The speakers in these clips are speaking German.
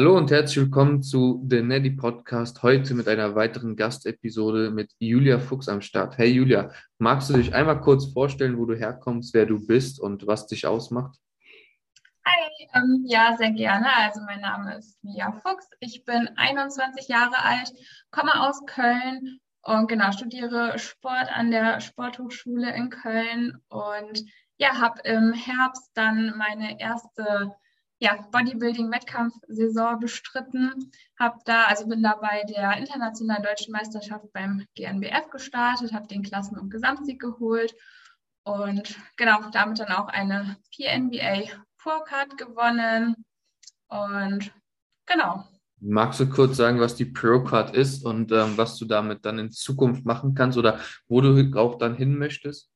Hallo und herzlich willkommen zu The Neddy Podcast. Heute mit einer weiteren Gastepisode mit Julia Fuchs am Start. Hey Julia, magst du dich einmal kurz vorstellen, wo du herkommst, wer du bist und was dich ausmacht? Hi, ähm, ja, sehr gerne. Also mein Name ist Julia Fuchs. Ich bin 21 Jahre alt, komme aus Köln und genau studiere Sport an der Sporthochschule in Köln und ja, habe im Herbst dann meine erste ja, Bodybuilding-Wettkampfsaison bestritten. Hab da, also bin da bei der internationalen deutschen Meisterschaft beim GNBF gestartet, habe den Klassen- und Gesamtsieg geholt und genau damit dann auch eine PNBA Pro Card gewonnen. Und genau. Magst du kurz sagen, was die Pro Card ist und ähm, was du damit dann in Zukunft machen kannst oder wo du auch dann hin möchtest?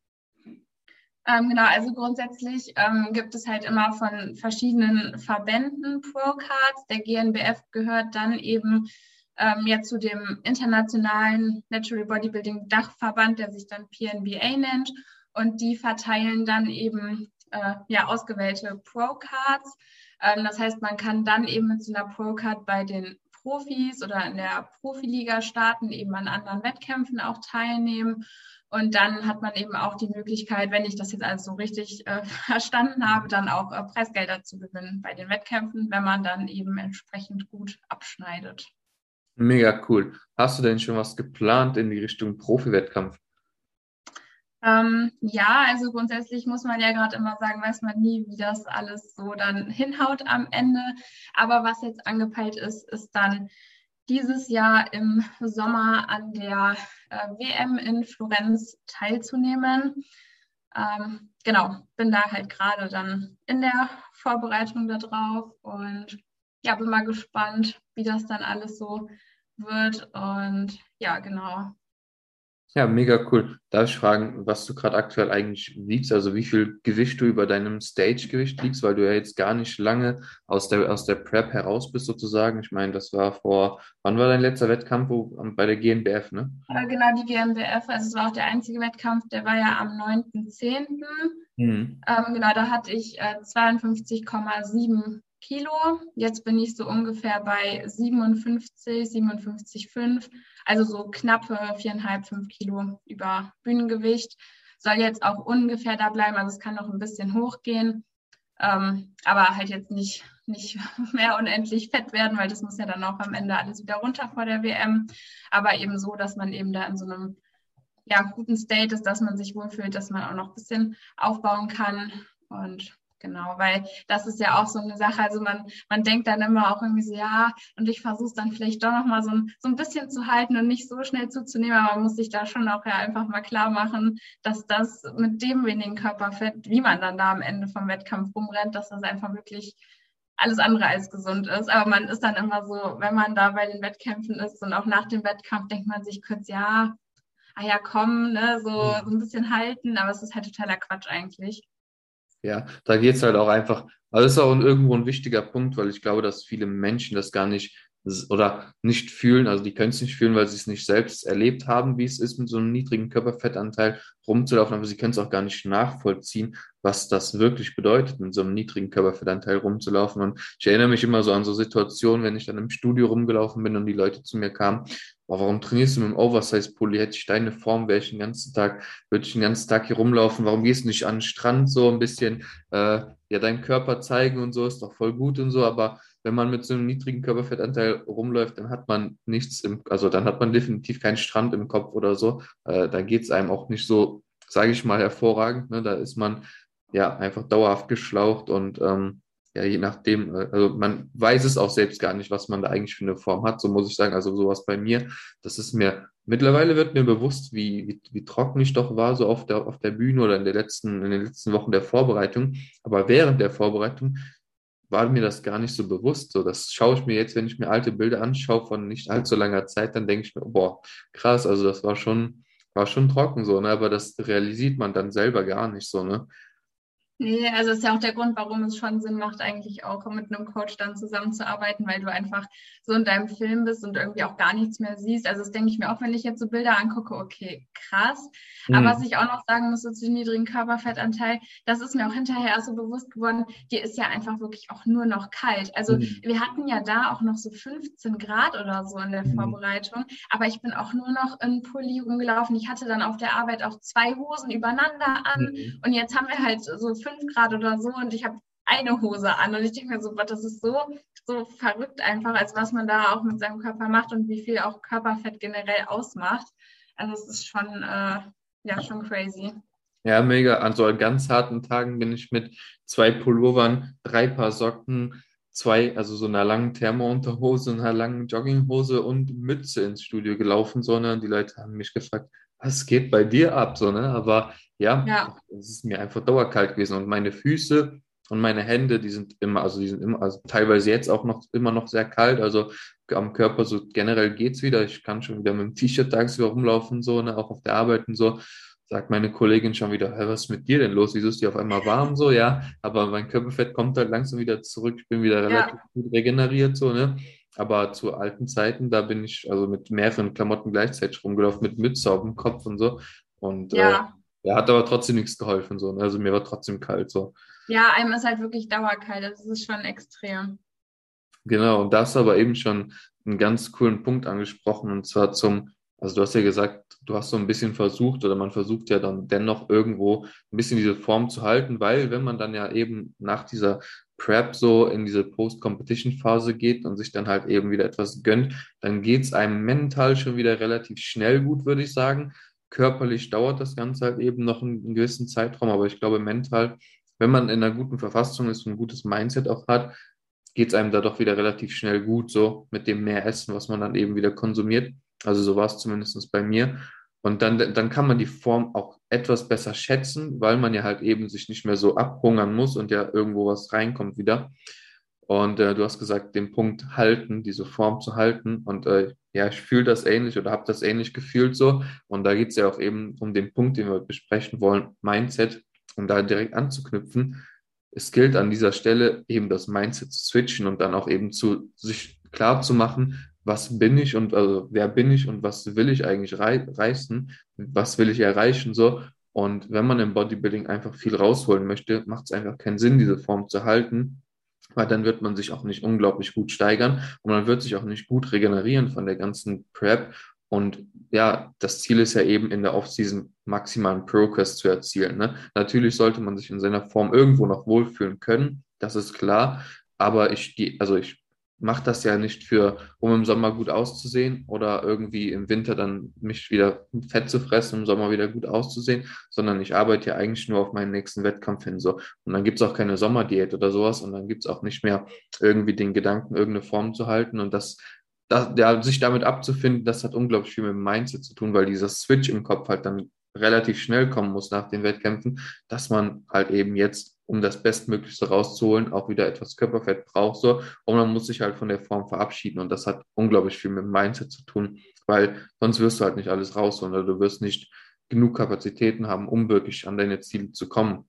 Ähm, genau, also grundsätzlich ähm, gibt es halt immer von verschiedenen Verbänden Pro-Cards. Der GNBF gehört dann eben ähm, jetzt zu dem internationalen Natural Bodybuilding Dachverband, der sich dann PNBA nennt. Und die verteilen dann eben äh, ja, ausgewählte Pro-Cards. Ähm, das heißt, man kann dann eben mit so einer Pro-Card bei den Profis oder in der Profiliga starten, eben an anderen Wettkämpfen auch teilnehmen. Und dann hat man eben auch die Möglichkeit, wenn ich das jetzt alles so richtig äh, verstanden habe, dann auch äh, Preisgelder zu gewinnen bei den Wettkämpfen, wenn man dann eben entsprechend gut abschneidet. Mega cool. Hast du denn schon was geplant in die Richtung Profi-Wettkampf? Ähm, ja, also grundsätzlich muss man ja gerade immer sagen, weiß man nie, wie das alles so dann hinhaut am Ende. Aber was jetzt angepeilt ist, ist dann dieses Jahr im Sommer an der äh, WM in Florenz teilzunehmen. Ähm, genau, bin da halt gerade dann in der Vorbereitung darauf und ja, bin mal gespannt, wie das dann alles so wird. Und ja, genau, ja, mega cool. Darf ich fragen, was du gerade aktuell eigentlich wiegst? Also wie viel Gewicht du über deinem Stage-Gewicht liegst, weil du ja jetzt gar nicht lange aus der, aus der Prep heraus bist sozusagen. Ich meine, das war vor, wann war dein letzter Wettkampf bei der GNBF, ne? Genau, die GNBF. Also es war auch der einzige Wettkampf, der war ja am 9.10. Mhm. Ähm, genau, da hatte ich äh, 52,7 Kilo. Jetzt bin ich so ungefähr bei 57, 57,5. Also so knappe viereinhalb, fünf Kilo über Bühnengewicht. Soll jetzt auch ungefähr da bleiben. Also es kann noch ein bisschen hochgehen. Ähm, aber halt jetzt nicht, nicht mehr unendlich fett werden, weil das muss ja dann auch am Ende alles wieder runter vor der WM. Aber eben so, dass man eben da in so einem ja, guten State ist, dass man sich wohlfühlt, dass man auch noch ein bisschen aufbauen kann. Und Genau, weil das ist ja auch so eine Sache. Also man, man denkt dann immer auch irgendwie so, ja, und ich versuche es dann vielleicht doch nochmal so ein, so ein bisschen zu halten und nicht so schnell zuzunehmen, aber man muss sich da schon auch ja einfach mal klar machen, dass das mit dem wenigen Körperfett, wie man dann da am Ende vom Wettkampf rumrennt, dass das einfach wirklich alles andere als gesund ist. Aber man ist dann immer so, wenn man da bei den Wettkämpfen ist und auch nach dem Wettkampf denkt man sich kurz, ja, ah ja, komm, ne, so, so ein bisschen halten, aber es ist halt totaler Quatsch eigentlich. Ja, da geht es halt auch einfach, also das ist auch irgendwo ein wichtiger Punkt, weil ich glaube, dass viele Menschen das gar nicht oder nicht fühlen, also die können es nicht fühlen, weil sie es nicht selbst erlebt haben, wie es ist, mit so einem niedrigen Körperfettanteil rumzulaufen, aber sie können es auch gar nicht nachvollziehen, was das wirklich bedeutet, mit so einem niedrigen Körperfettanteil rumzulaufen. Und ich erinnere mich immer so an so Situationen, wenn ich dann im Studio rumgelaufen bin und die Leute zu mir kamen, boah, warum trainierst du mit dem Oversize-Pulli? Hätte ich deine Form, wäre ich den ganzen Tag, würde ich den ganzen Tag hier rumlaufen, warum gehst du nicht an den Strand so ein bisschen, äh, ja, deinen Körper zeigen und so, ist doch voll gut und so, aber wenn man mit so einem niedrigen Körperfettanteil rumläuft, dann hat man nichts im, also dann hat man definitiv keinen Strand im Kopf oder so. Äh, da geht es einem auch nicht so, sage ich mal, hervorragend. Ne? Da ist man ja einfach dauerhaft geschlaucht und ähm, ja, je nachdem, äh, also man weiß es auch selbst gar nicht, was man da eigentlich für eine Form hat, so muss ich sagen. Also sowas bei mir, das ist mir, mittlerweile wird mir bewusst, wie, wie, wie trocken ich doch war, so auf der, auf der Bühne oder in, der letzten, in den letzten Wochen der Vorbereitung. Aber während der Vorbereitung war mir das gar nicht so bewusst. So, das schaue ich mir jetzt, wenn ich mir alte Bilder anschaue von nicht allzu langer Zeit, dann denke ich mir, boah, krass, also das war schon, war schon trocken so, ne? Aber das realisiert man dann selber gar nicht so, ne? Nee, also ist ja auch der Grund, warum es schon Sinn macht, eigentlich auch mit einem Coach dann zusammenzuarbeiten, weil du einfach so in deinem Film bist und irgendwie auch gar nichts mehr siehst. Also das denke ich mir auch, wenn ich jetzt so Bilder angucke, okay, krass. Mhm. Aber was ich auch noch sagen muss, zu niedrigen Körperfettanteil, das ist mir auch hinterher so bewusst geworden, dir ist ja einfach wirklich auch nur noch kalt. Also mhm. wir hatten ja da auch noch so 15 Grad oder so in der mhm. Vorbereitung, aber ich bin auch nur noch in Pulli rumgelaufen. Ich hatte dann auf der Arbeit auch zwei Hosen übereinander an mhm. und jetzt haben wir halt so fünf Grad oder so und ich habe eine Hose an und ich denke mir so, das ist so, so verrückt einfach, als was man da auch mit seinem Körper macht und wie viel auch Körperfett generell ausmacht. Also es ist schon, äh, ja, schon crazy. Ja, mega. An so ganz harten Tagen bin ich mit zwei Pullovern, drei Paar Socken, zwei, also so einer langen Thermounterhose, einer langen Jogginghose und Mütze ins Studio gelaufen, sondern die Leute haben mich gefragt, was geht bei dir ab? So, ne? Aber ja, ja, es ist mir einfach dauerkalt gewesen. Und meine Füße und meine Hände, die sind immer, also die sind immer, also teilweise jetzt auch noch immer noch sehr kalt. Also am Körper so generell geht es wieder. Ich kann schon wieder mit dem T-Shirt tagsüber rumlaufen, so, ne, auch auf der Arbeit und so. Sagt meine Kollegin schon wieder, hey, was ist mit dir denn los? Wieso ist die auf einmal warm so? Ja, aber mein Körperfett kommt halt langsam wieder zurück. Ich bin wieder relativ ja. gut regeneriert, so, ne? Aber zu alten Zeiten, da bin ich also mit mehreren Klamotten gleichzeitig rumgelaufen, mit Mütze auf dem Kopf und so. Und ja. äh, er hat aber trotzdem nichts geholfen. So. Ne? Also mir war trotzdem kalt. So. Ja, einem ist halt wirklich dauerkalt. Das ist schon extrem. Genau, und da hast du aber eben schon einen ganz coolen Punkt angesprochen, und zwar zum, also du hast ja gesagt, du hast so ein bisschen versucht oder man versucht ja dann dennoch irgendwo ein bisschen diese Form zu halten, weil wenn man dann ja eben nach dieser Prep so in diese Post-Competition-Phase geht und sich dann halt eben wieder etwas gönnt, dann geht es einem mental schon wieder relativ schnell gut, würde ich sagen. Körperlich dauert das Ganze halt eben noch einen, einen gewissen Zeitraum, aber ich glaube mental, wenn man in einer guten Verfassung ist und ein gutes Mindset auch hat, geht es einem da doch wieder relativ schnell gut, so mit dem mehr Essen, was man dann eben wieder konsumiert. Also so war es zumindest bei mir. Und dann, dann kann man die Form auch etwas besser schätzen, weil man ja halt eben sich nicht mehr so abhungern muss und ja irgendwo was reinkommt wieder. Und äh, du hast gesagt, den Punkt halten, diese Form zu halten. Und äh, ja, ich fühle das ähnlich oder habe das ähnlich gefühlt so. Und da geht es ja auch eben um den Punkt, den wir besprechen wollen, Mindset, um da direkt anzuknüpfen. Es gilt an dieser Stelle eben das Mindset zu switchen und dann auch eben zu sich klar zu machen, was bin ich und also wer bin ich und was will ich eigentlich rei reißen, was will ich erreichen so. Und wenn man im Bodybuilding einfach viel rausholen möchte, macht es einfach keinen Sinn, diese Form zu halten, weil dann wird man sich auch nicht unglaublich gut steigern und man wird sich auch nicht gut regenerieren von der ganzen Prep. Und ja, das Ziel ist ja eben in der Offseason maximalen Progress zu erzielen. Ne? Natürlich sollte man sich in seiner Form irgendwo noch wohlfühlen können, das ist klar. Aber ich, die, also ich mache das ja nicht für, um im Sommer gut auszusehen oder irgendwie im Winter dann mich wieder fett zu fressen, im Sommer wieder gut auszusehen, sondern ich arbeite ja eigentlich nur auf meinen nächsten Wettkampf hin. So. Und dann gibt es auch keine Sommerdiät oder sowas und dann gibt es auch nicht mehr irgendwie den Gedanken, irgendeine Form zu halten. Und das, das ja, sich damit abzufinden, das hat unglaublich viel mit dem Mindset zu tun, weil dieser Switch im Kopf halt dann relativ schnell kommen muss nach den Wettkämpfen, dass man halt eben jetzt um das Bestmöglichste rauszuholen, auch wieder etwas Körperfett braucht so. Und man muss sich halt von der Form verabschieden. Und das hat unglaublich viel mit Mindset zu tun, weil sonst wirst du halt nicht alles rausholen oder du wirst nicht genug Kapazitäten haben, um wirklich an deine Ziele zu kommen.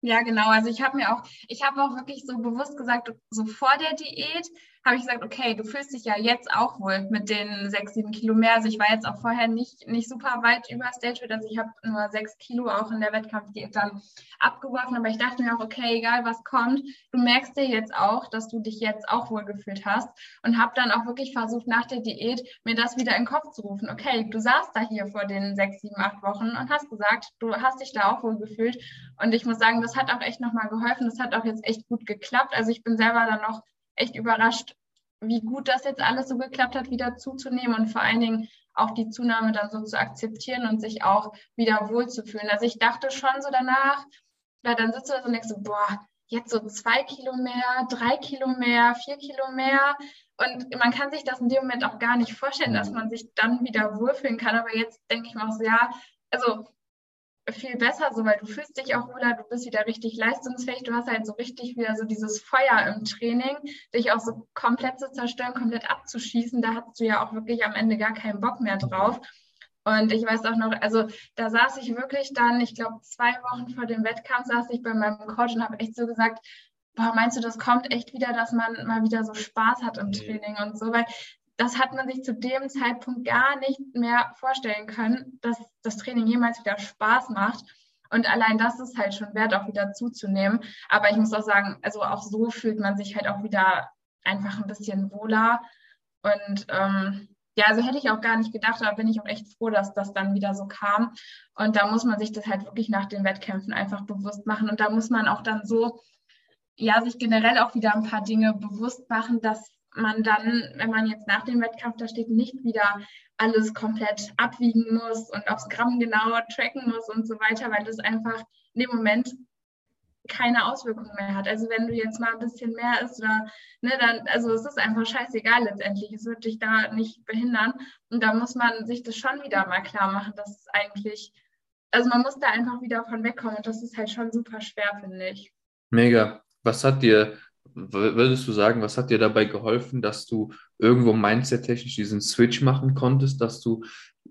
Ja, genau. Also ich habe mir auch, ich habe auch wirklich so bewusst gesagt, so vor der Diät, habe ich gesagt, okay, du fühlst dich ja jetzt auch wohl mit den sechs, sieben Kilo mehr. Also ich war jetzt auch vorher nicht, nicht super weit über Stage also ich habe nur sechs Kilo auch in der Wettkampfdiät dann abgeworfen, aber ich dachte mir auch, okay, egal was kommt, du merkst dir jetzt auch, dass du dich jetzt auch wohl gefühlt hast und habe dann auch wirklich versucht, nach der Diät mir das wieder in den Kopf zu rufen. Okay, du saßt da hier vor den sechs, sieben, acht Wochen und hast gesagt, du hast dich da auch wohl gefühlt und ich muss sagen, das hat auch echt nochmal geholfen, das hat auch jetzt echt gut geklappt. Also ich bin selber dann noch echt überrascht, wie gut das jetzt alles so geklappt hat, wieder zuzunehmen und vor allen Dingen auch die Zunahme dann so zu akzeptieren und sich auch wieder wohlzufühlen. Also ich dachte schon so danach, ja, dann sitzt du da so und denkst so, boah, jetzt so zwei Kilo mehr, drei Kilo mehr, vier Kilo mehr. Und man kann sich das in dem Moment auch gar nicht vorstellen, dass man sich dann wieder wohlfühlen kann. Aber jetzt denke ich mir auch so, ja, also viel besser, so weil du fühlst dich auch wohler, du bist wieder richtig leistungsfähig, du hast halt so richtig wieder so dieses Feuer im Training, dich auch so komplett zu zerstören, komplett abzuschießen, da hast du ja auch wirklich am Ende gar keinen Bock mehr drauf. Und ich weiß auch noch, also da saß ich wirklich dann, ich glaube, zwei Wochen vor dem Wettkampf saß ich bei meinem Coach und habe echt so gesagt, boah, meinst du, das kommt echt wieder, dass man mal wieder so Spaß hat im Training und so, weil das hat man sich zu dem Zeitpunkt gar nicht mehr vorstellen können, dass das Training jemals wieder Spaß macht. Und allein das ist halt schon wert, auch wieder zuzunehmen. Aber ich muss auch sagen, also auch so fühlt man sich halt auch wieder einfach ein bisschen wohler. Und ähm, ja, also hätte ich auch gar nicht gedacht, aber bin ich auch echt froh, dass das dann wieder so kam. Und da muss man sich das halt wirklich nach den Wettkämpfen einfach bewusst machen. Und da muss man auch dann so, ja, sich generell auch wieder ein paar Dinge bewusst machen, dass man dann, wenn man jetzt nach dem Wettkampf da steht, nicht wieder alles komplett abwiegen muss und aufs Gramm genauer tracken muss und so weiter, weil das einfach in dem Moment keine Auswirkungen mehr hat. Also wenn du jetzt mal ein bisschen mehr isst oder, ne, dann, also es ist einfach scheißegal letztendlich. Es wird dich da nicht behindern. Und da muss man sich das schon wieder mal klar machen, dass es eigentlich, also man muss da einfach wieder von wegkommen und das ist halt schon super schwer, finde ich. Mega. Was hat dir würdest du sagen, was hat dir dabei geholfen, dass du irgendwo mindset-technisch diesen Switch machen konntest, dass du,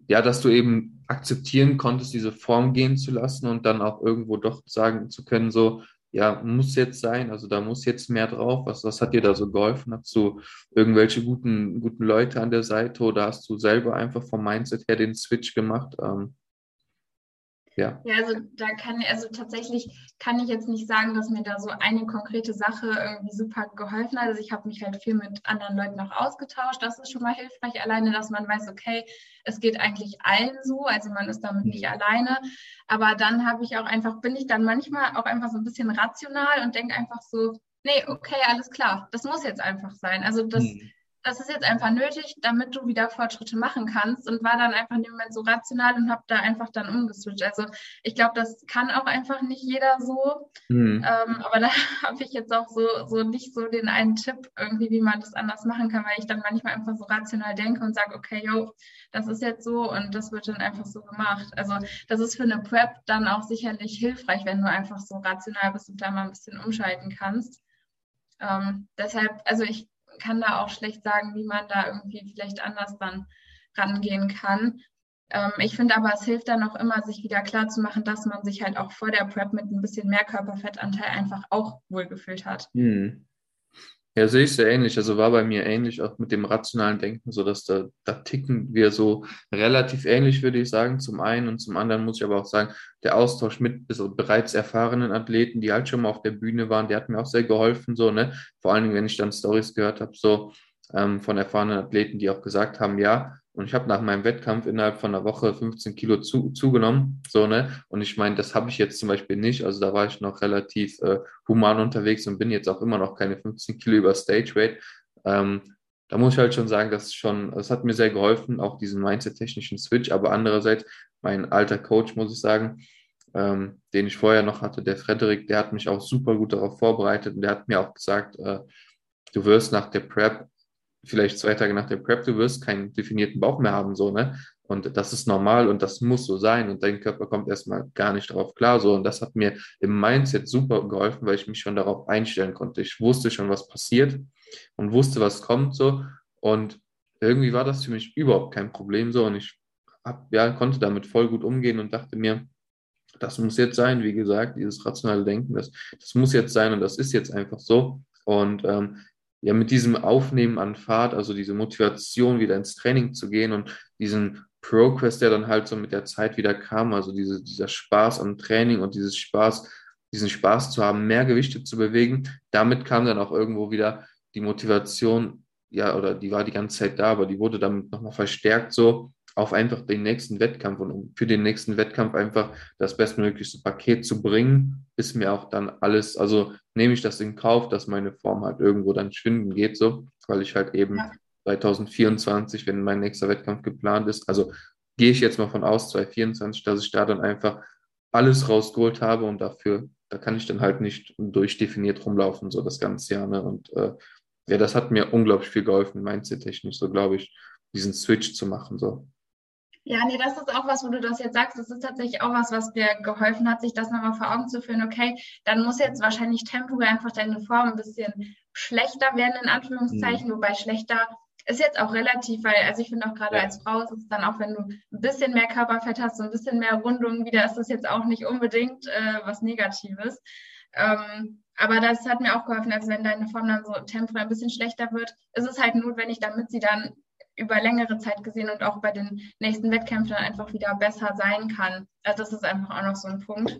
ja, dass du eben akzeptieren konntest, diese Form gehen zu lassen und dann auch irgendwo doch sagen zu können, so, ja, muss jetzt sein, also da muss jetzt mehr drauf. Was, was hat dir da so geholfen? Hast du irgendwelche guten, guten Leute an der Seite oder hast du selber einfach vom Mindset her den Switch gemacht? Ähm, ja. ja, also da kann also tatsächlich kann ich jetzt nicht sagen, dass mir da so eine konkrete Sache irgendwie super geholfen hat. Also ich habe mich halt viel mit anderen Leuten auch ausgetauscht. Das ist schon mal hilfreich, alleine, dass man weiß, okay, es geht eigentlich allen so, also man ist damit nicht mhm. alleine. Aber dann habe ich auch einfach, bin ich dann manchmal auch einfach so ein bisschen rational und denke einfach so, nee, okay, alles klar, das muss jetzt einfach sein. Also das. Mhm das ist jetzt einfach nötig, damit du wieder Fortschritte machen kannst und war dann einfach in dem Moment so rational und habe da einfach dann umgeswitcht. Also ich glaube, das kann auch einfach nicht jeder so, mhm. ähm, aber da habe ich jetzt auch so, so nicht so den einen Tipp irgendwie, wie man das anders machen kann, weil ich dann manchmal einfach so rational denke und sage, okay, yo, das ist jetzt so und das wird dann einfach so gemacht. Also das ist für eine Prep dann auch sicherlich hilfreich, wenn du einfach so rational bist und da mal ein bisschen umschalten kannst. Ähm, deshalb, also ich kann da auch schlecht sagen, wie man da irgendwie vielleicht anders dann rangehen kann. Ähm, ich finde aber, es hilft dann auch immer, sich wieder klar zu machen, dass man sich halt auch vor der Prep mit ein bisschen mehr Körperfettanteil einfach auch wohlgefühlt hat. Hm. Ja, sehe ich sehr ähnlich. Also war bei mir ähnlich auch mit dem rationalen Denken, so dass da, da ticken wir so relativ ähnlich, würde ich sagen, zum einen. Und zum anderen muss ich aber auch sagen, der Austausch mit also bereits erfahrenen Athleten, die halt schon mal auf der Bühne waren, der hat mir auch sehr geholfen, so, ne? Vor allen Dingen, wenn ich dann Stories gehört habe, so ähm, von erfahrenen Athleten, die auch gesagt haben, ja, und ich habe nach meinem Wettkampf innerhalb von einer Woche 15 Kilo zu, zugenommen. So, ne? Und ich meine, das habe ich jetzt zum Beispiel nicht. Also da war ich noch relativ äh, human unterwegs und bin jetzt auch immer noch keine 15 Kilo über Stage Weight. Ähm, da muss ich halt schon sagen, dass schon, das hat mir sehr geholfen, auch diesen Mindset-technischen Switch. Aber andererseits, mein alter Coach, muss ich sagen, ähm, den ich vorher noch hatte, der Frederik, der hat mich auch super gut darauf vorbereitet und der hat mir auch gesagt, äh, du wirst nach der Prep vielleicht zwei Tage nach der Prep, du wirst keinen definierten Bauch mehr haben, so, ne? Und das ist normal und das muss so sein und dein Körper kommt erstmal gar nicht darauf klar, so. Und das hat mir im Mindset super geholfen, weil ich mich schon darauf einstellen konnte. Ich wusste schon, was passiert und wusste, was kommt, so. Und irgendwie war das für mich überhaupt kein Problem, so. Und ich hab, ja, konnte damit voll gut umgehen und dachte mir, das muss jetzt sein, wie gesagt, dieses rationale Denken, das, das muss jetzt sein und das ist jetzt einfach so. Und ähm, ja mit diesem Aufnehmen an Fahrt, also diese Motivation, wieder ins Training zu gehen und diesen Progress, der dann halt so mit der Zeit wieder kam, also diese, dieser Spaß am Training und dieses Spaß, diesen Spaß zu haben, mehr Gewichte zu bewegen, damit kam dann auch irgendwo wieder die Motivation, ja, oder die war die ganze Zeit da, aber die wurde damit nochmal verstärkt so, auf einfach den nächsten Wettkampf und um für den nächsten Wettkampf einfach das bestmöglichste Paket zu bringen, ist mir auch dann alles, also nehme ich das in Kauf, dass meine Form halt irgendwo dann schwinden geht, so, weil ich halt eben ja. 2024, wenn mein nächster Wettkampf geplant ist, also gehe ich jetzt mal von aus, 2024, dass ich da dann einfach alles rausgeholt habe und dafür, da kann ich dann halt nicht durchdefiniert rumlaufen, so das ganze Jahr, ne? Und äh, ja, das hat mir unglaublich viel geholfen, mindset-technisch, so glaube ich, diesen Switch zu machen, so. Ja, nee, das ist auch was, wo du das jetzt sagst. Das ist tatsächlich auch was, was mir geholfen hat, sich das nochmal vor Augen zu führen. Okay, dann muss jetzt wahrscheinlich temporär einfach deine Form ein bisschen schlechter werden, in Anführungszeichen. Mhm. Wobei schlechter ist jetzt auch relativ, weil, also ich finde auch gerade ja. als Frau ist es dann auch, wenn du ein bisschen mehr Körperfett hast, so ein bisschen mehr Rundung wieder, ist das jetzt auch nicht unbedingt äh, was Negatives. Ähm, aber das hat mir auch geholfen, also wenn deine Form dann so temporär ein bisschen schlechter wird, ist es halt notwendig, damit sie dann über längere Zeit gesehen und auch bei den nächsten Wettkämpfen einfach wieder besser sein kann. Also das ist einfach auch noch so ein Punkt.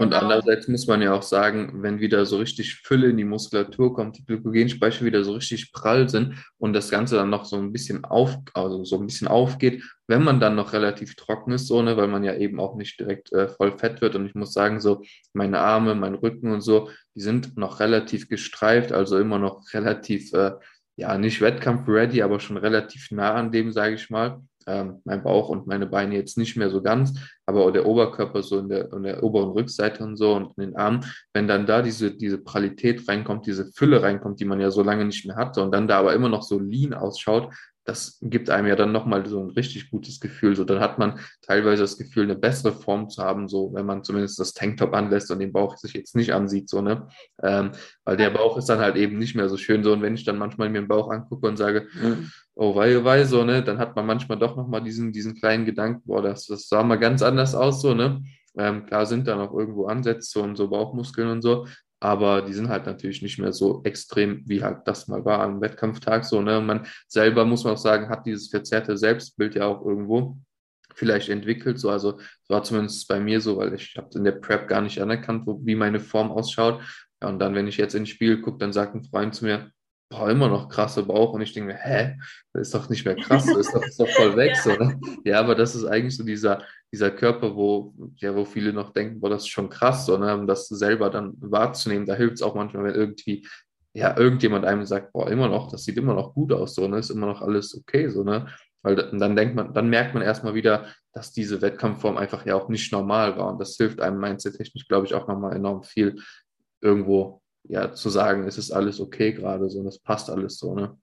Und genau. andererseits muss man ja auch sagen, wenn wieder so richtig Fülle in die Muskulatur kommt, die Glykogenspeicher wieder so richtig prall sind und das Ganze dann noch so ein bisschen auf, also so ein bisschen aufgeht, wenn man dann noch relativ trocken ist, so, ne, weil man ja eben auch nicht direkt äh, voll fett wird. Und ich muss sagen, so meine Arme, mein Rücken und so, die sind noch relativ gestreift, also immer noch relativ, äh, ja, nicht Wettkampf-ready, aber schon relativ nah an dem, sage ich mal. Ähm, mein Bauch und meine Beine jetzt nicht mehr so ganz, aber der Oberkörper so in der, in der oberen Rückseite und so und in den Armen, wenn dann da diese, diese Pralität reinkommt, diese Fülle reinkommt, die man ja so lange nicht mehr hatte und dann da aber immer noch so lean ausschaut, das gibt einem ja dann nochmal so ein richtig gutes Gefühl. So, dann hat man teilweise das Gefühl, eine bessere Form zu haben, so wenn man zumindest das Tanktop anlässt und den Bauch sich jetzt nicht ansieht, so, ne? Ähm, weil der Bauch ist dann halt eben nicht mehr so schön so. Und wenn ich dann manchmal mir den Bauch angucke und sage, oh wei, oh wei, so, ne, dann hat man manchmal doch nochmal diesen, diesen kleinen Gedanken, boah, das, das sah mal ganz anders aus, so, ne? Ähm, klar sind da noch irgendwo Ansätze und so Bauchmuskeln und so, aber die sind halt natürlich nicht mehr so extrem, wie halt das mal war am Wettkampftag so. Ne? Man selber, muss man auch sagen, hat dieses verzerrte Selbstbild ja auch irgendwo vielleicht entwickelt. So, also war zumindest bei mir so, weil ich habe in der Prep gar nicht anerkannt, wo, wie meine Form ausschaut. Ja, und dann, wenn ich jetzt ins Spiel gucke, dann sagt ein Freund zu mir, boah, immer noch krasse Bauch. Und ich denke mir, hä, das ist doch nicht mehr krass, das ist doch, ist doch voll weg. So, ne? Ja, aber das ist eigentlich so dieser, dieser Körper, wo, ja, wo viele noch denken, boah, das ist schon krass, so, ne? um das selber dann wahrzunehmen. Da hilft es auch manchmal, wenn irgendwie ja, irgendjemand einem sagt, boah, immer noch, das sieht immer noch gut aus, so, ne? Ist immer noch alles okay, so, ne? Weil dann denkt man, dann merkt man erstmal wieder, dass diese Wettkampfform einfach ja auch nicht normal war. Und das hilft einem mindset-technisch, glaube ich, auch nochmal enorm viel, irgendwo ja zu sagen, es ist alles okay gerade so und es passt alles so, ne?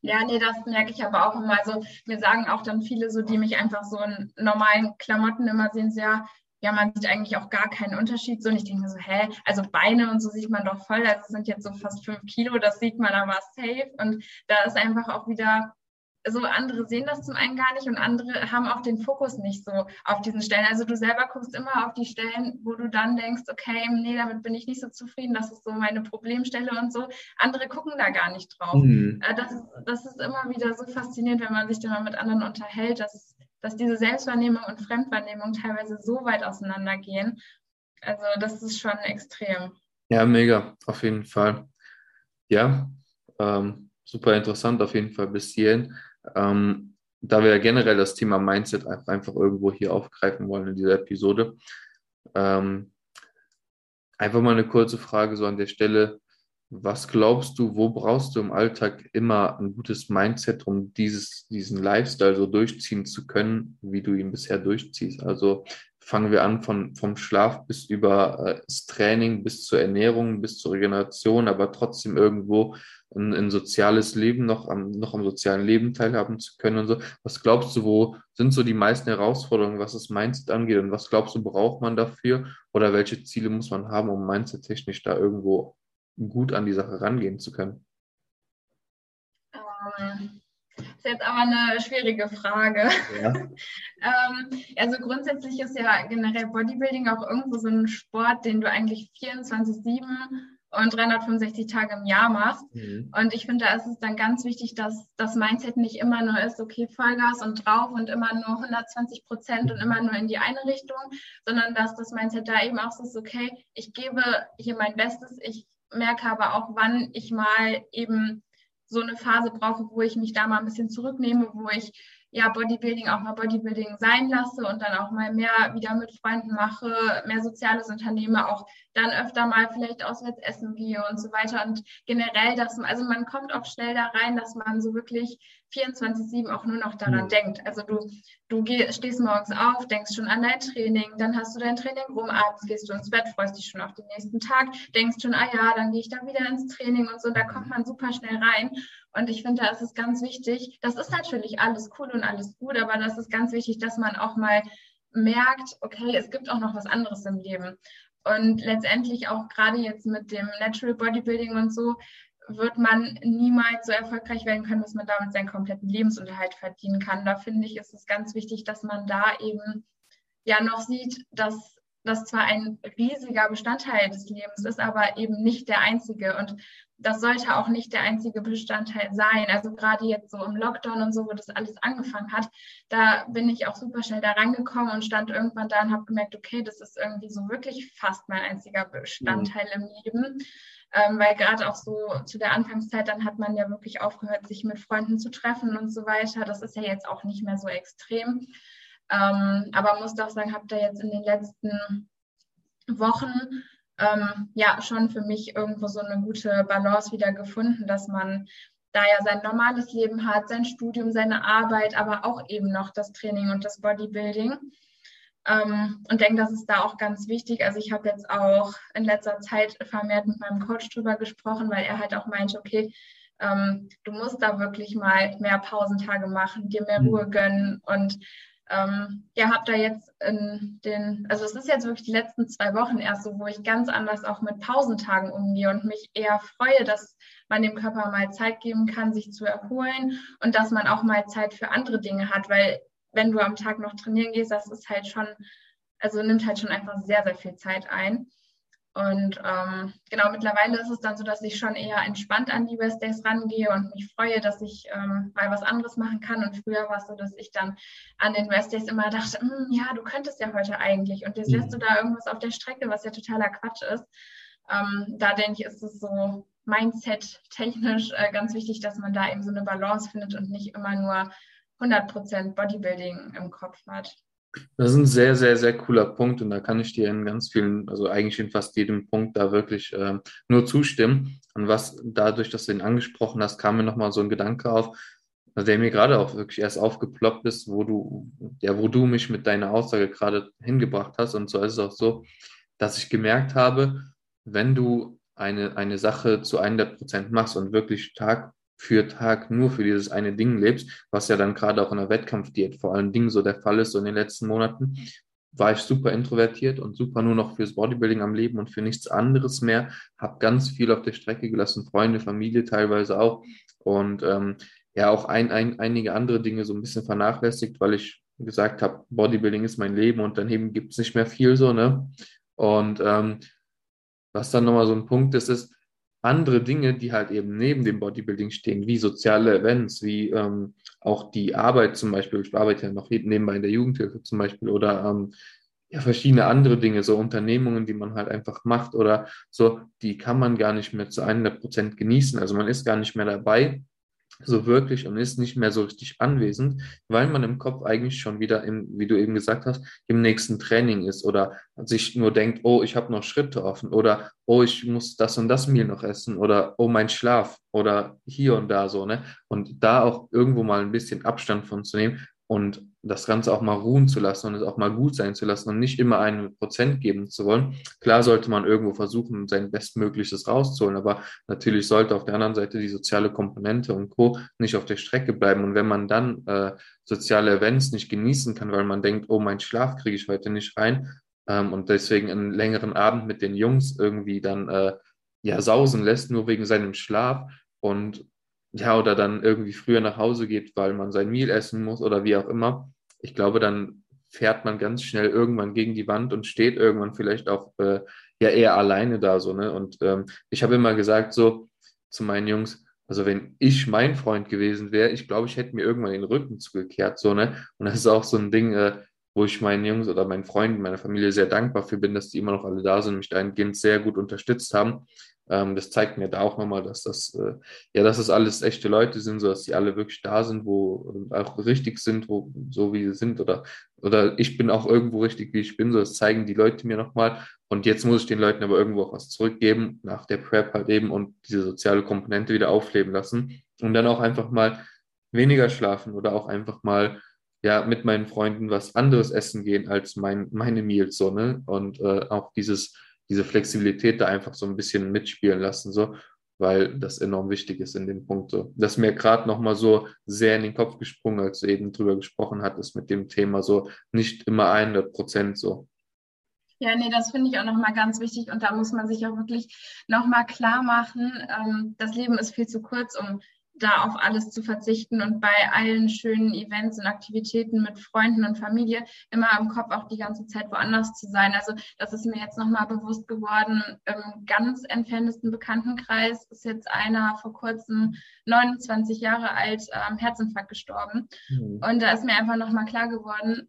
Ja, nee, das merke ich aber auch immer. Also mir sagen auch dann viele so, die mich einfach so in normalen Klamotten immer sehen, so, ja, ja, man sieht eigentlich auch gar keinen Unterschied. So, und ich denke mir so, hä, also Beine und so sieht man doch voll. Also sind jetzt so fast fünf Kilo, das sieht man aber safe. Und da ist einfach auch wieder so andere sehen das zum einen gar nicht und andere haben auch den Fokus nicht so auf diesen Stellen. Also du selber guckst immer auf die Stellen, wo du dann denkst, okay, nee, damit bin ich nicht so zufrieden, das ist so meine Problemstelle und so. Andere gucken da gar nicht drauf. Mhm. Äh, das, ist, das ist immer wieder so faszinierend, wenn man sich dann mal mit anderen unterhält, dass, dass diese Selbstwahrnehmung und Fremdwahrnehmung teilweise so weit auseinandergehen. Also das ist schon extrem. Ja, mega, auf jeden Fall. Ja, ähm, super interessant auf jeden Fall bis hierhin. Ähm, da wir generell das Thema Mindset einfach irgendwo hier aufgreifen wollen in dieser Episode, ähm, einfach mal eine kurze Frage so an der Stelle. Was glaubst du, wo brauchst du im Alltag immer ein gutes Mindset, um dieses, diesen Lifestyle so durchziehen zu können, wie du ihn bisher durchziehst? Also fangen wir an von, vom Schlaf bis über äh, das Training, bis zur Ernährung, bis zur Regeneration, aber trotzdem irgendwo ein, ein soziales Leben noch am, noch am sozialen Leben teilhaben zu können und so. Was glaubst du, wo sind so die meisten Herausforderungen, was das Mindset angeht und was glaubst du, braucht man dafür oder welche Ziele muss man haben, um mindset-technisch da irgendwo gut an die Sache rangehen zu können? Ähm, ist jetzt aber eine schwierige Frage. Ja. ähm, also grundsätzlich ist ja generell Bodybuilding auch irgendwo so ein Sport, den du eigentlich 24-7 und 365 Tage im Jahr machst. Mhm. Und ich finde, da ist es dann ganz wichtig, dass das Mindset nicht immer nur ist, okay, Vollgas und drauf und immer nur 120 Prozent und immer nur in die eine Richtung, sondern dass das Mindset da eben auch so ist, okay, ich gebe hier mein Bestes, ich merke aber auch, wann ich mal eben so eine Phase brauche, wo ich mich da mal ein bisschen zurücknehme, wo ich ja Bodybuilding auch mal Bodybuilding sein lasse und dann auch mal mehr wieder mit Freunden mache, mehr soziales Unternehme, auch dann öfter mal vielleicht auswärts essen gehe und so weiter. Und generell, dass also man kommt auch schnell da rein, dass man so wirklich 24-7 auch nur noch daran mhm. denkt. Also du, du geh, stehst morgens auf, denkst schon an dein Training, dann hast du dein Training rum, abends gehst du ins Bett, freust dich schon auf den nächsten Tag, denkst schon, ah ja, dann gehe ich da wieder ins Training und so, da kommt man super schnell rein. Und ich finde, da ist es ganz wichtig, das ist natürlich alles cool und alles gut, aber das ist ganz wichtig, dass man auch mal merkt, okay, es gibt auch noch was anderes im Leben. Und letztendlich auch gerade jetzt mit dem Natural Bodybuilding und so, wird man niemals so erfolgreich werden können, dass man damit seinen kompletten Lebensunterhalt verdienen kann. Da finde ich, ist es ganz wichtig, dass man da eben ja noch sieht, dass das zwar ein riesiger Bestandteil des Lebens ist, aber eben nicht der einzige. Und das sollte auch nicht der einzige Bestandteil sein. Also gerade jetzt so im Lockdown und so, wo das alles angefangen hat, da bin ich auch super schnell da rangekommen und stand irgendwann da und habe gemerkt, okay, das ist irgendwie so wirklich fast mein einziger Bestandteil mhm. im Leben. Ähm, weil gerade auch so zu der Anfangszeit, dann hat man ja wirklich aufgehört, sich mit Freunden zu treffen und so weiter. Das ist ja jetzt auch nicht mehr so extrem. Ähm, aber muss doch sagen, habe da jetzt in den letzten Wochen ähm, ja schon für mich irgendwo so eine gute Balance wieder gefunden, dass man da ja sein normales Leben hat, sein Studium, seine Arbeit, aber auch eben noch das Training und das Bodybuilding. Ähm, und denke, das ist da auch ganz wichtig. Also ich habe jetzt auch in letzter Zeit vermehrt mit meinem Coach drüber gesprochen, weil er halt auch meinte, okay, ähm, du musst da wirklich mal mehr Pausentage machen, dir mehr mhm. Ruhe gönnen und ähm, ja, habe da jetzt in den, also es ist jetzt wirklich die letzten zwei Wochen erst so, wo ich ganz anders auch mit Pausentagen umgehe und mich eher freue, dass man dem Körper mal Zeit geben kann, sich zu erholen und dass man auch mal Zeit für andere Dinge hat, weil wenn du am Tag noch trainieren gehst, das ist halt schon, also nimmt halt schon einfach sehr, sehr viel Zeit ein. Und ähm, genau, mittlerweile ist es dann so, dass ich schon eher entspannt an die West Days rangehe und mich freue, dass ich ähm, mal was anderes machen kann. Und früher war es so, dass ich dann an den West Days immer dachte, hm, ja, du könntest ja heute eigentlich. Und jetzt lässt du da irgendwas auf der Strecke, was ja totaler Quatsch ist. Ähm, da denke ich, ist es so Mindset-technisch äh, ganz wichtig, dass man da eben so eine Balance findet und nicht immer nur 100% Bodybuilding im Kopf hat. Das ist ein sehr, sehr, sehr cooler Punkt und da kann ich dir in ganz vielen, also eigentlich in fast jedem Punkt da wirklich äh, nur zustimmen. Und was dadurch, dass du ihn angesprochen hast, kam mir nochmal so ein Gedanke auf, der mir gerade auch wirklich erst aufgeploppt ist, wo du, ja, wo du mich mit deiner Aussage gerade hingebracht hast. Und so ist es auch so, dass ich gemerkt habe, wenn du eine, eine Sache zu 100 Prozent machst und wirklich Tag für Tag nur für dieses eine Ding lebst, was ja dann gerade auch in der Wettkampfdiät vor allen Dingen so der Fall ist, so in den letzten Monaten, war ich super introvertiert und super nur noch fürs Bodybuilding am Leben und für nichts anderes mehr. Habe ganz viel auf der Strecke gelassen, Freunde, Familie teilweise auch und ähm, ja auch ein, ein, einige andere Dinge so ein bisschen vernachlässigt, weil ich gesagt habe, Bodybuilding ist mein Leben und daneben gibt es nicht mehr viel so, ne? Und ähm, was dann nochmal so ein Punkt ist, ist, andere Dinge, die halt eben neben dem Bodybuilding stehen, wie soziale Events, wie ähm, auch die Arbeit zum Beispiel. Ich arbeite ja noch nebenbei in der Jugendhilfe zum Beispiel oder ähm, ja, verschiedene andere Dinge, so Unternehmungen, die man halt einfach macht oder so, die kann man gar nicht mehr zu 100 Prozent genießen. Also man ist gar nicht mehr dabei, so wirklich und ist nicht mehr so richtig anwesend, weil man im Kopf eigentlich schon wieder, im, wie du eben gesagt hast, im nächsten Training ist oder sich nur denkt, oh, ich habe noch Schritte offen oder oh, ich muss das und das Meal noch essen oder oh, mein Schlaf oder hier und da so, ne? Und da auch irgendwo mal ein bisschen Abstand von zu nehmen und das Ganze auch mal ruhen zu lassen und es auch mal gut sein zu lassen und nicht immer einen Prozent geben zu wollen. Klar sollte man irgendwo versuchen, sein Bestmögliches rauszuholen, aber natürlich sollte auf der anderen Seite die soziale Komponente und Co. nicht auf der Strecke bleiben. Und wenn man dann äh, soziale Events nicht genießen kann, weil man denkt, oh, mein Schlaf kriege ich heute nicht rein ähm, und deswegen einen längeren Abend mit den Jungs irgendwie dann äh, ja sausen lässt, nur wegen seinem Schlaf und ja, oder dann irgendwie früher nach Hause geht, weil man sein Meal essen muss oder wie auch immer, ich glaube, dann fährt man ganz schnell irgendwann gegen die Wand und steht irgendwann vielleicht auch äh, ja eher alleine da so, ne? Und ähm, ich habe immer gesagt so zu meinen Jungs, also wenn ich mein Freund gewesen wäre, ich glaube, ich hätte mir irgendwann den Rücken zugekehrt, so, ne? Und das ist auch so ein Ding, äh, wo ich meinen Jungs oder meinen Freunden, meiner Familie sehr dankbar für bin, dass die immer noch alle da sind und mich dahingehend sehr gut unterstützt haben. Ähm, das zeigt mir da auch nochmal, dass das, äh, ja, dass das alles echte Leute sind, so dass die alle wirklich da sind, wo auch richtig sind, wo, so wie sie sind oder, oder ich bin auch irgendwo richtig, wie ich bin, so das zeigen die Leute mir nochmal. Und jetzt muss ich den Leuten aber irgendwo auch was zurückgeben, nach der Prep halt eben und diese soziale Komponente wieder aufleben lassen und dann auch einfach mal weniger schlafen oder auch einfach mal ja mit meinen Freunden was anderes essen gehen als mein, meine Meals so, ne? Und äh, auch dieses diese Flexibilität da einfach so ein bisschen mitspielen lassen, so, weil das enorm wichtig ist in dem Punkt. So. Das ist mir gerade nochmal so sehr in den Kopf gesprungen, als du eben drüber gesprochen hattest mit dem Thema, so nicht immer 100 Prozent so. Ja, nee, das finde ich auch nochmal ganz wichtig und da muss man sich auch wirklich nochmal klar machen, ähm, das Leben ist viel zu kurz, um da auf alles zu verzichten und bei allen schönen Events und Aktivitäten mit Freunden und Familie immer im Kopf auch die ganze Zeit woanders zu sein. Also das ist mir jetzt nochmal bewusst geworden. Im ganz entferntesten Bekanntenkreis ist jetzt einer vor kurzem 29 Jahre alt am ähm, Herzinfarkt gestorben. Mhm. Und da ist mir einfach nochmal klar geworden,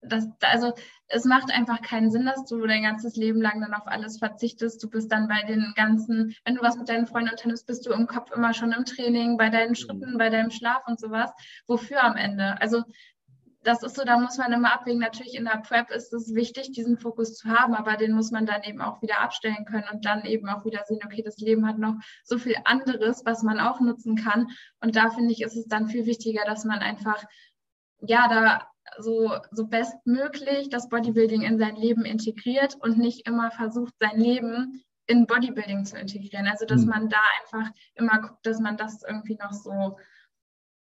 das, also es macht einfach keinen Sinn, dass du dein ganzes Leben lang dann auf alles verzichtest. Du bist dann bei den ganzen, wenn du was mit deinen Freunden unternimmst, bist du im Kopf immer schon im Training, bei deinen Schritten, bei deinem Schlaf und sowas. Wofür am Ende? Also das ist so, da muss man immer abwägen. Natürlich in der Prep ist es wichtig, diesen Fokus zu haben, aber den muss man dann eben auch wieder abstellen können und dann eben auch wieder sehen, okay, das Leben hat noch so viel anderes, was man auch nutzen kann. Und da finde ich, ist es dann viel wichtiger, dass man einfach ja, da so, so bestmöglich das Bodybuilding in sein Leben integriert und nicht immer versucht, sein Leben in Bodybuilding zu integrieren. Also dass mhm. man da einfach immer guckt, dass man das irgendwie noch so,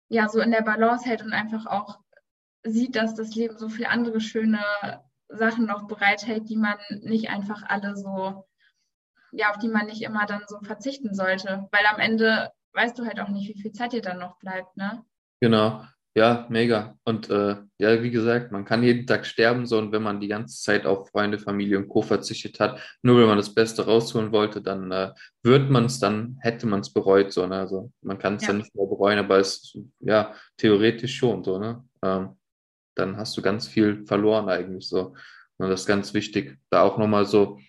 ja, so in der Balance hält und einfach auch sieht, dass das Leben so viele andere schöne Sachen noch bereithält, die man nicht einfach alle so, ja, auf die man nicht immer dann so verzichten sollte. Weil am Ende weißt du halt auch nicht, wie viel Zeit dir dann noch bleibt, ne? Genau. Ja, mega. Und äh, ja, wie gesagt, man kann jeden Tag sterben, so und wenn man die ganze Zeit auf Freunde, Familie und Co. verzichtet hat, nur wenn man das Beste rausholen wollte, dann äh, wird man es, dann hätte man es bereut, so, ne? Also man kann es ja. dann nicht mehr bereuen, aber es ja theoretisch schon so, ne? Ähm, dann hast du ganz viel verloren eigentlich so. Und das ist ganz wichtig. Da auch nochmal so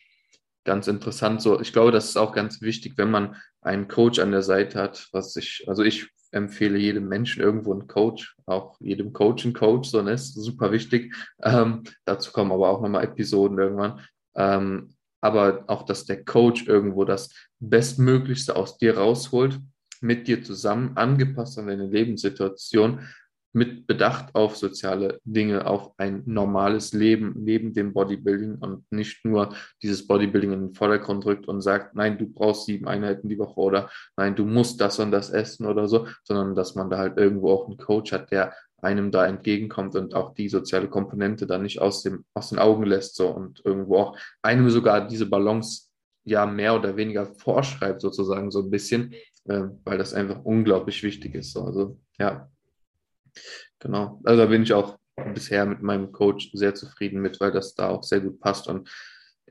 ganz interessant. So, ich glaube, das ist auch ganz wichtig, wenn man einen Coach an der Seite hat, was ich, also ich empfehle jedem Menschen irgendwo einen Coach, auch jedem Coach einen Coach, so ne, ist super wichtig. Ähm, dazu kommen aber auch nochmal Episoden irgendwann. Ähm, aber auch, dass der Coach irgendwo das Bestmöglichste aus dir rausholt, mit dir zusammen, angepasst an deine Lebenssituation, mit Bedacht auf soziale Dinge, auf ein normales Leben neben dem Bodybuilding und nicht nur dieses Bodybuilding in den Vordergrund rückt und sagt, nein, du brauchst sieben Einheiten die Woche oder nein, du musst das und das essen oder so, sondern dass man da halt irgendwo auch einen Coach hat, der einem da entgegenkommt und auch die soziale Komponente da nicht aus, dem, aus den Augen lässt so und irgendwo auch einem sogar diese Balance ja mehr oder weniger vorschreibt sozusagen so ein bisschen, äh, weil das einfach unglaublich wichtig ist. So. Also ja, Genau. Also da bin ich auch bisher mit meinem Coach sehr zufrieden mit, weil das da auch sehr gut passt und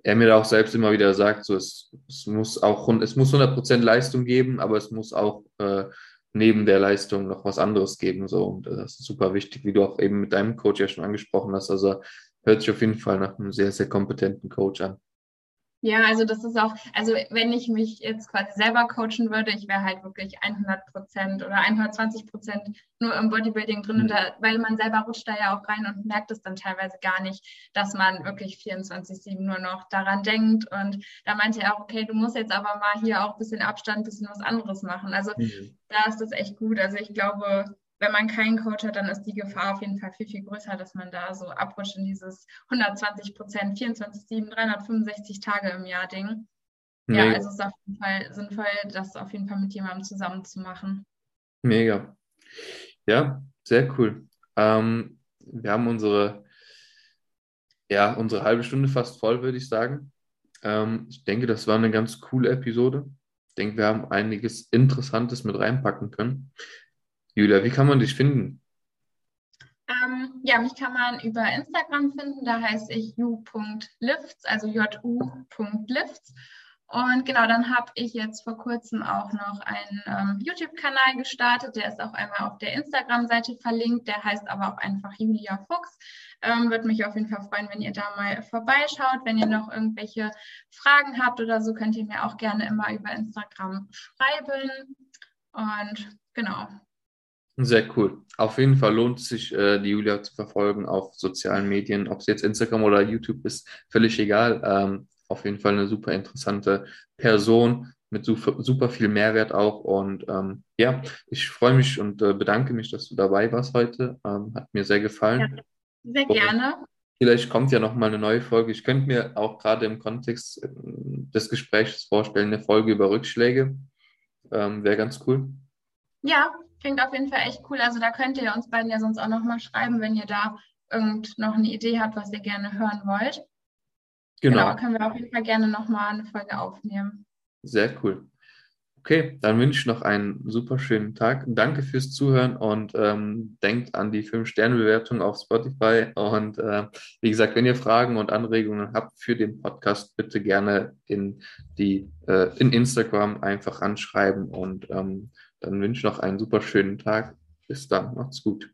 er mir auch selbst immer wieder sagt, so es, es muss auch es muss 100% Leistung geben, aber es muss auch äh, neben der Leistung noch was anderes geben so und das ist super wichtig, wie du auch eben mit deinem Coach ja schon angesprochen hast. Also hört sich auf jeden Fall nach einem sehr sehr kompetenten Coach an. Ja, also das ist auch, also wenn ich mich jetzt quasi selber coachen würde, ich wäre halt wirklich 100 Prozent oder 120 Prozent nur im Bodybuilding drin, mhm. da, weil man selber rutscht da ja auch rein und merkt es dann teilweise gar nicht, dass man wirklich 24-7 nur noch daran denkt. Und da meinte er auch, okay, du musst jetzt aber mal hier auch ein bisschen Abstand, ein bisschen was anderes machen. Also mhm. da ist das echt gut. Also ich glaube, wenn man keinen Coach hat, dann ist die Gefahr auf jeden Fall viel, viel größer, dass man da so abrutscht in dieses 120 Prozent, 24, 7, 365 Tage im Jahr Ding. Ja, Mega. also es ist auf jeden Fall sinnvoll, das auf jeden Fall mit jemandem zusammen zu machen. Mega. Ja, sehr cool. Ähm, wir haben unsere, ja, unsere halbe Stunde fast voll, würde ich sagen. Ähm, ich denke, das war eine ganz coole Episode. Ich denke, wir haben einiges Interessantes mit reinpacken können. Julia, wie kann man dich finden? Ähm, ja, mich kann man über Instagram finden. Da heiße ich ju.lifts, also ju.lifts. Und genau, dann habe ich jetzt vor kurzem auch noch einen ähm, YouTube-Kanal gestartet. Der ist auch einmal auf der Instagram-Seite verlinkt. Der heißt aber auch einfach Julia Fuchs. Ähm, Würde mich auf jeden Fall freuen, wenn ihr da mal vorbeischaut. Wenn ihr noch irgendwelche Fragen habt oder so, könnt ihr mir auch gerne immer über Instagram schreiben. Und genau, sehr cool. Auf jeden Fall lohnt es sich, äh, die Julia zu verfolgen auf sozialen Medien, ob es jetzt Instagram oder YouTube ist, völlig egal. Ähm, auf jeden Fall eine super interessante Person mit super, viel Mehrwert auch. Und ähm, ja, ich freue mich und äh, bedanke mich, dass du dabei warst heute. Ähm, hat mir sehr gefallen. Ja, sehr gerne. Und vielleicht kommt ja noch mal eine neue Folge. Ich könnte mir auch gerade im Kontext äh, des Gesprächs vorstellen, eine Folge über Rückschläge. Ähm, Wäre ganz cool. Ja, Klingt auf jeden Fall echt cool. Also da könnt ihr uns beiden ja sonst auch nochmal schreiben, wenn ihr da irgend noch eine Idee habt, was ihr gerne hören wollt. Genau. genau, können wir auf jeden Fall gerne nochmal eine Folge aufnehmen. Sehr cool. Okay, dann wünsche ich noch einen super schönen Tag. Danke fürs Zuhören und ähm, denkt an die 5-Sterne-Bewertung auf Spotify. Und äh, wie gesagt, wenn ihr Fragen und Anregungen habt für den Podcast, bitte gerne in die äh, in Instagram einfach anschreiben. Und ähm, dann wünsche ich noch einen super schönen Tag. Bis dann, macht's gut.